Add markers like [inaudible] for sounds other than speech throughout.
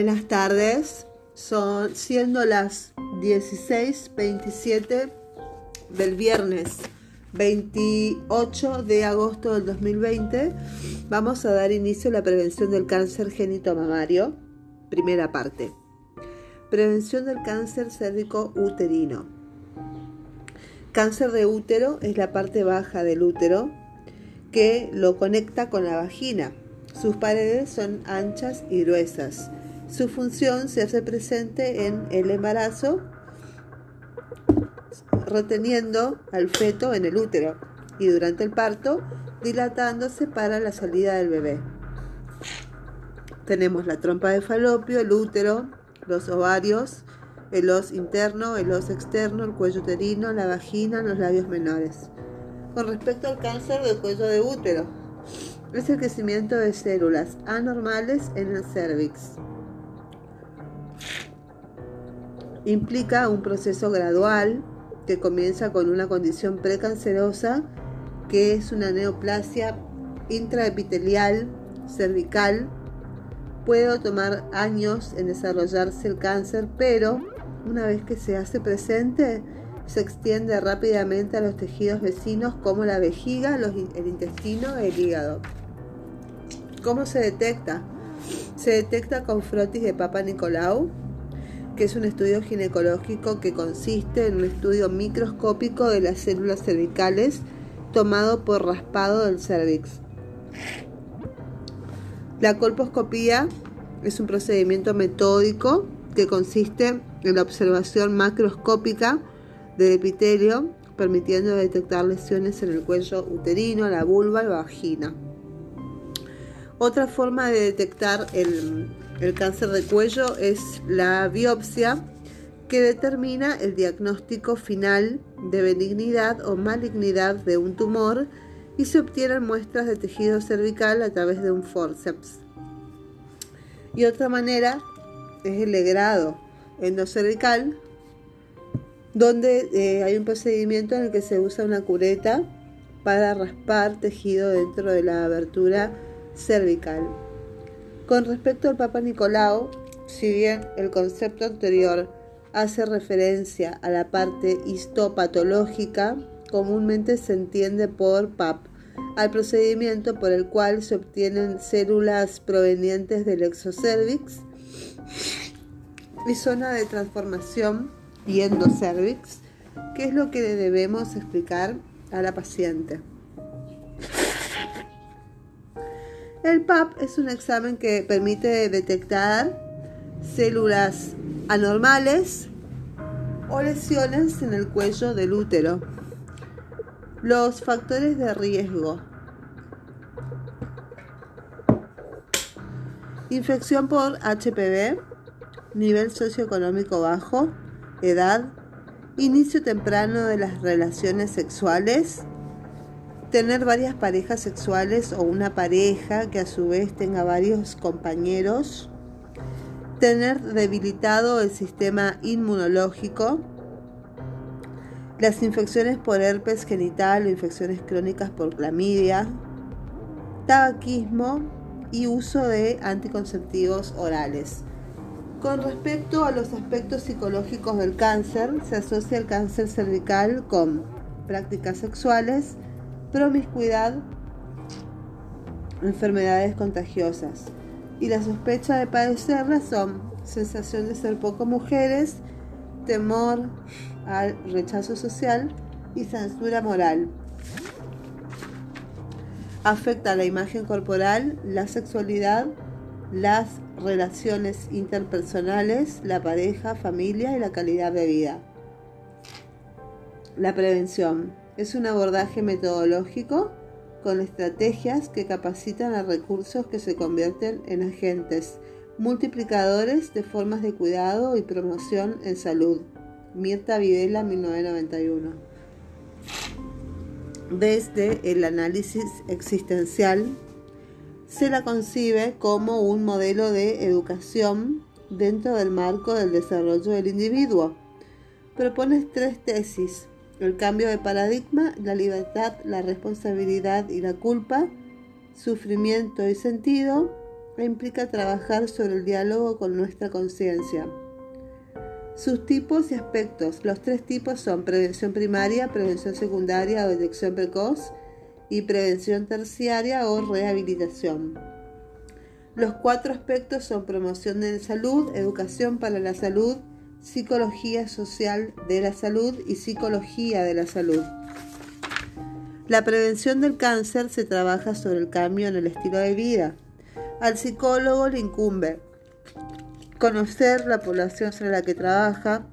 Buenas tardes. Son siendo las 16:27 del viernes 28 de agosto del 2020, vamos a dar inicio a la prevención del cáncer mamario. Primera parte. Prevención del cáncer cérvico uterino. Cáncer de útero es la parte baja del útero que lo conecta con la vagina. Sus paredes son anchas y gruesas. Su función se hace presente en el embarazo, reteniendo al feto en el útero y durante el parto, dilatándose para la salida del bebé. Tenemos la trompa de falopio, el útero, los ovarios, el os interno, el os externo, el cuello uterino, la vagina, los labios menores. Con respecto al cáncer del cuello de útero, es el crecimiento de células anormales en el cervix. Implica un proceso gradual que comienza con una condición precancerosa que es una neoplasia intraepitelial cervical. Puede tomar años en desarrollarse el cáncer, pero una vez que se hace presente, se extiende rápidamente a los tejidos vecinos como la vejiga, el intestino, el hígado. ¿Cómo se detecta? Se detecta con frotis de Papa Nicolau, que es un estudio ginecológico que consiste en un estudio microscópico de las células cervicales tomado por raspado del cervix. La colposcopía es un procedimiento metódico que consiste en la observación macroscópica del epitelio, permitiendo detectar lesiones en el cuello uterino, la vulva y la vagina. Otra forma de detectar el, el cáncer de cuello es la biopsia que determina el diagnóstico final de benignidad o malignidad de un tumor y se obtienen muestras de tejido cervical a través de un forceps. Y otra manera es el legrado endocervical, donde eh, hay un procedimiento en el que se usa una cureta para raspar tejido dentro de la abertura cervical. Con respecto al Papa Nicolau, si bien el concepto anterior hace referencia a la parte histopatológica, comúnmente se entiende por PAP, al procedimiento por el cual se obtienen células provenientes del exocervix y zona de transformación y endocervix, que es lo que debemos explicar a la paciente. El PAP es un examen que permite detectar células anormales o lesiones en el cuello del útero. Los factores de riesgo. Infección por HPV, nivel socioeconómico bajo, edad, inicio temprano de las relaciones sexuales, tener varias parejas sexuales o una pareja que a su vez tenga varios compañeros, tener debilitado el sistema inmunológico, las infecciones por herpes genital o infecciones crónicas por clamidia, tabaquismo y uso de anticonceptivos orales. Con respecto a los aspectos psicológicos del cáncer, se asocia el cáncer cervical con prácticas sexuales, promiscuidad, enfermedades contagiosas. Y la sospecha de padecerlas son sensación de ser poco mujeres, temor al rechazo social y censura moral. Afecta la imagen corporal, la sexualidad, las relaciones interpersonales, la pareja, familia y la calidad de vida. La prevención. Es un abordaje metodológico con estrategias que capacitan a recursos que se convierten en agentes multiplicadores de formas de cuidado y promoción en salud. Mirta Videla, 1991. Desde el análisis existencial, se la concibe como un modelo de educación dentro del marco del desarrollo del individuo. Propone tres tesis el cambio de paradigma, la libertad, la responsabilidad y la culpa, sufrimiento y sentido, implica trabajar sobre el diálogo con nuestra conciencia. Sus tipos y aspectos. Los tres tipos son prevención primaria, prevención secundaria o detección precoz y prevención terciaria o rehabilitación. Los cuatro aspectos son promoción de salud, educación para la salud, psicología social de la salud y psicología de la salud. La prevención del cáncer se trabaja sobre el cambio en el estilo de vida. Al psicólogo le incumbe conocer la población sobre la que trabaja,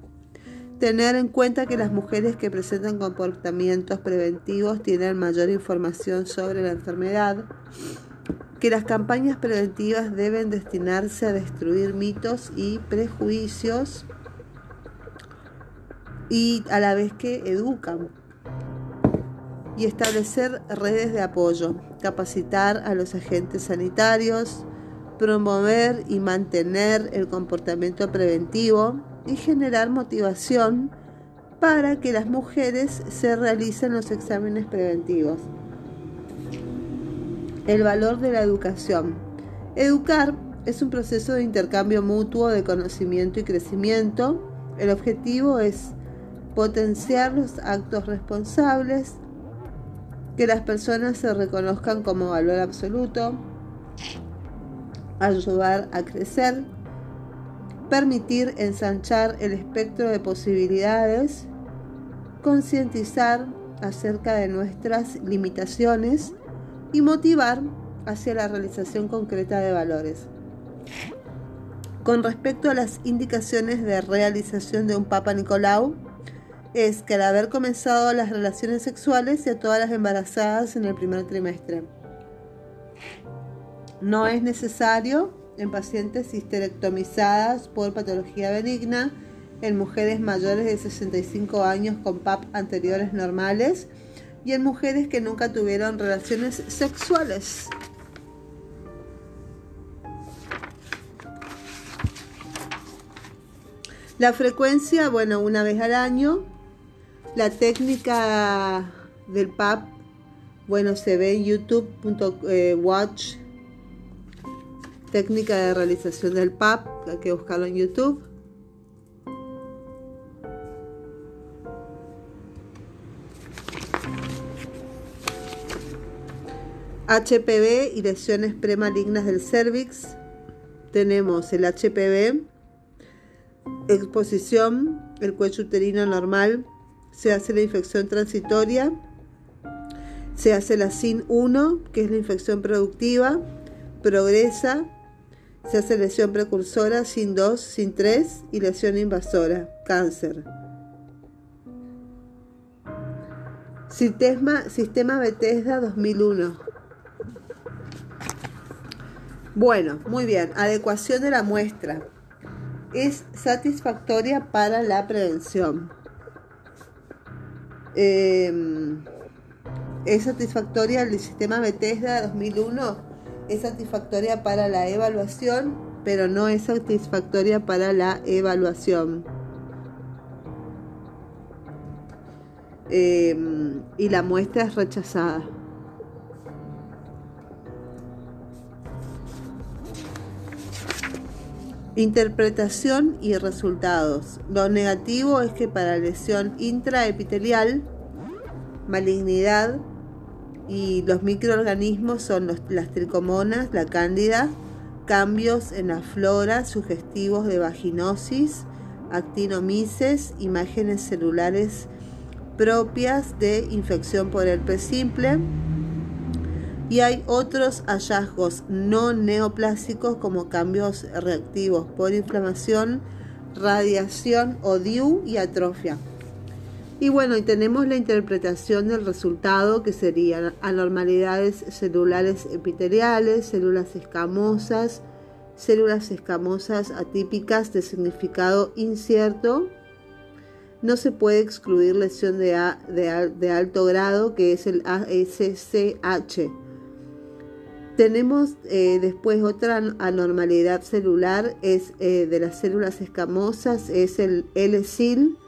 tener en cuenta que las mujeres que presentan comportamientos preventivos tienen mayor información sobre la enfermedad, que las campañas preventivas deben destinarse a destruir mitos y prejuicios y a la vez que educan y establecer redes de apoyo, capacitar a los agentes sanitarios, promover y mantener el comportamiento preventivo y generar motivación para que las mujeres se realicen los exámenes preventivos. El valor de la educación. Educar es un proceso de intercambio mutuo de conocimiento y crecimiento. El objetivo es potenciar los actos responsables, que las personas se reconozcan como valor absoluto, ayudar a crecer, permitir ensanchar el espectro de posibilidades, concientizar acerca de nuestras limitaciones y motivar hacia la realización concreta de valores. Con respecto a las indicaciones de realización de un Papa Nicolau, es que al haber comenzado las relaciones sexuales y a todas las embarazadas en el primer trimestre. No es necesario en pacientes histerectomizadas por patología benigna, en mujeres mayores de 65 años con PAP anteriores normales y en mujeres que nunca tuvieron relaciones sexuales. La frecuencia, bueno, una vez al año. La técnica del PAP, bueno, se ve en youtube.watch técnica de realización del PAP, hay que buscarlo en YouTube. HPV y lesiones premalignas del cervix. Tenemos el HPV, exposición, el cuello uterino normal, se hace la infección transitoria, se hace la SIN1, que es la infección productiva, progresa, se hace lesión precursora sin 2, sin 3 y lesión invasora, cáncer. Sistema, sistema Bethesda 2001. Bueno, muy bien. Adecuación de la muestra. Es satisfactoria para la prevención. Em, es satisfactoria el sistema Bethesda 2001 es satisfactoria para la evaluación, pero no es satisfactoria para la evaluación. Em, y la muestra es rechazada. Interpretación y resultados. Lo negativo es que para lesión intraepitelial, malignidad, y los microorganismos son las tricomonas, la cándida, cambios en la flora sugestivos de vaginosis, actinomices, imágenes celulares propias de infección por herpes simple. Y hay otros hallazgos no neoplásicos como cambios reactivos por inflamación, radiación o DIU y atrofia. Y bueno, y tenemos la interpretación del resultado que serían anormalidades celulares epiteliales, células escamosas, células escamosas atípicas de significado incierto. No se puede excluir lesión de, de, alto grado, que es el ASCH. Tenemos eh, después otra anormalidad celular, es eh, de las células escamosas, es el L-SIL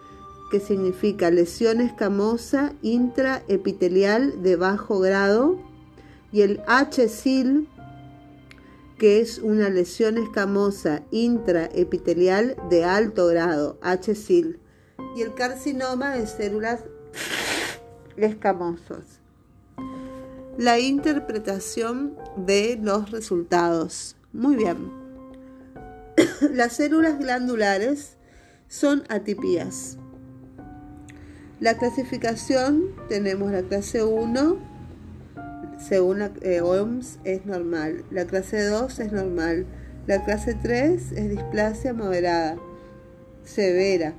que significa lesión escamosa intraepitelial de bajo grado, y el HSIL, que es una lesión escamosa intraepitelial de alto grado, HSIL, y el carcinoma de células escamosos. La interpretación de los resultados. Muy bien. [coughs] Las células glandulares son atipías. La clasificación tenemos la clase 1, según la eh, OMS es normal, la clase 2 es normal, la clase 3 es displasia moderada, severa,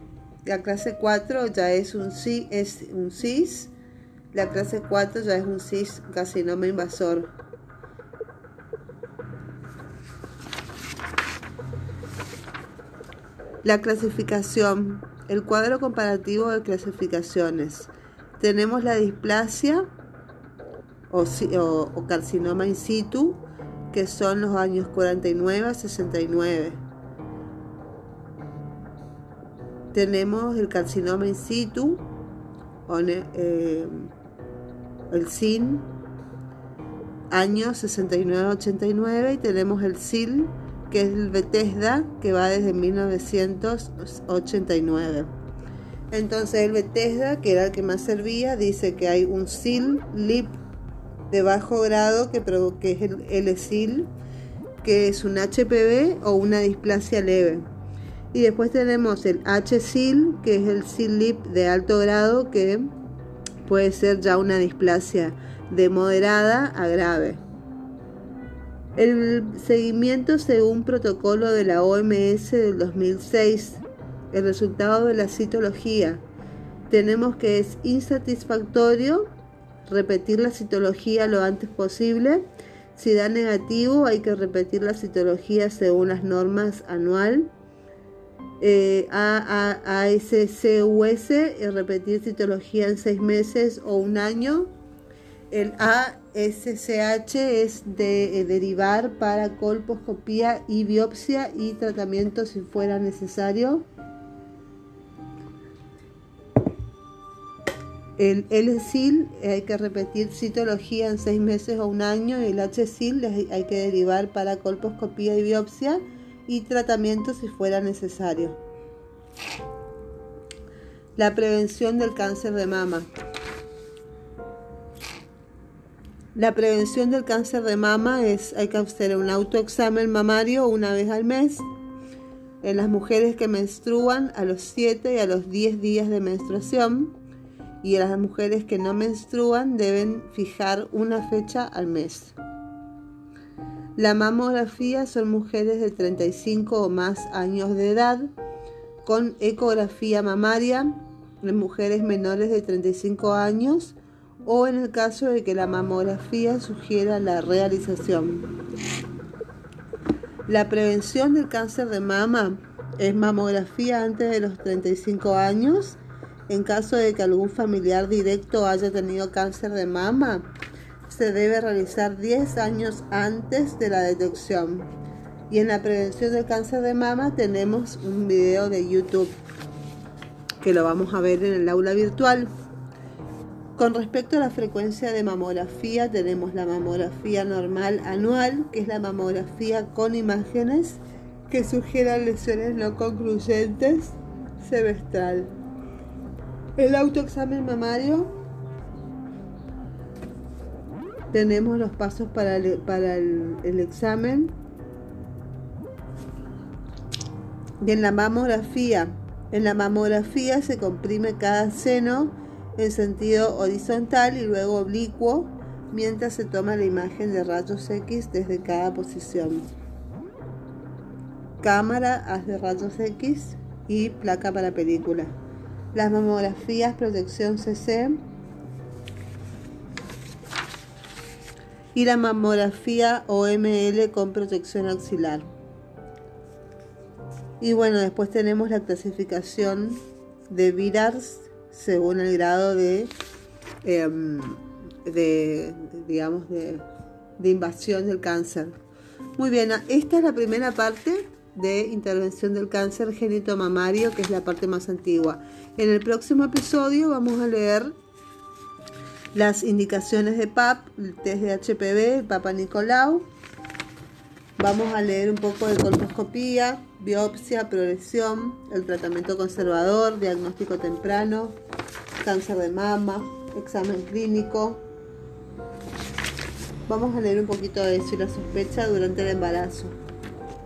la clase 4 ya es un, es un CIS, la clase 4 ya es un CIS carcinoma invasor. La clasificación, el cuadro comparativo de clasificaciones. Tenemos la displasia o, carcinoma in situ, que son los años 49 a 69. Tenemos el carcinoma in situ, eh, el SIN, años 69 a 89, y tenemos el SIL, que es el Bethesda, que va desde 1989. Entonces el Bethesda, que era el que más servía, dice que hay un SIL LIP de bajo grado que, que es el L-SIL, que es un HPV o una displasia leve. Y después tenemos el H-SIL, que es el SIL-LIP de alto grado, que puede ser ya una displasia de moderada a grave. El seguimiento según protocolo de la OMS del 2006, el resultado de la citología, tenemos que es insatisfactorio repetir la citología lo antes posible. Si da negativo, hay que repetir la citología según las normas anual. Eh, ASCUS, eh, repetir citología en seis meses o un año. El ASCH es de eh, derivar para colposcopía y biopsia y tratamiento si fuera necesario. El L-SIL hay que repetir citología en seis meses o un año el H-SIL hay que derivar para colposcopía y biopsia y tratamiento si fuera necesario. La prevención del cáncer de mama. La prevención del cáncer de mama es, hay que hacer un autoexamen mamario una vez al mes en las mujeres que menstruan a los 7 y a los 10 días de menstruación y las mujeres que no menstruan deben fijar una fecha al mes. La mamografía son mujeres de 35 o más años de edad con ecografía mamaria en mujeres menores de 35 años o en el caso de que la mamografía sugiera la realización. La prevención del cáncer de mama es mamografía antes de los 35 años en caso de que algún familiar directo haya tenido cáncer de mama, se debe realizar 10 años antes de la detección. Y en la prevención del cáncer de mama tenemos un video de YouTube que lo vamos a ver en el aula virtual. Con respecto a la frecuencia de mamografía, tenemos la mamografía normal anual, que es la mamografía con imágenes que sugieran lesiones no concluyentes semestral. El autoexamen mamario. Tenemos los pasos para el, examen. En la mamografía. En la mamografía se comprime cada seno en sentido horizontal y luego oblicuo mientras se toma la imagen de rayos X desde cada posición. Cámara haz de rayos X y placa para película las mamografías protección CC y la mamografía OML con protección axilar. Y bueno, después tenemos la clasificación de VIRARS según el grado de, em, de digamos, de, de invasión del cáncer. Muy bien, esta es la primera parte de intervención del cáncer mamario que es la parte más antigua. En el próximo episodio vamos a leer las indicaciones de PAP, el test de HPV, Papa Nicolau, Vamos a leer un poco de colposcopía, biopsia, progresión, el tratamiento conservador, diagnóstico temprano, cáncer de mama, examen clínico. Vamos a leer un poquito de eso y la sospecha durante el embarazo.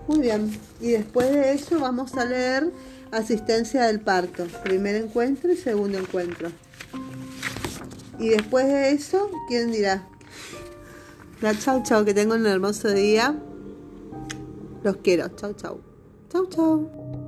Muy bien, y después de eso vamos a leer asistencia del parto, primer encuentro y segundo encuentro. Y después de eso, ¿quién dirá? La chau chau, que tengan un hermoso día. Los quiero. Chau chau. Chau chau.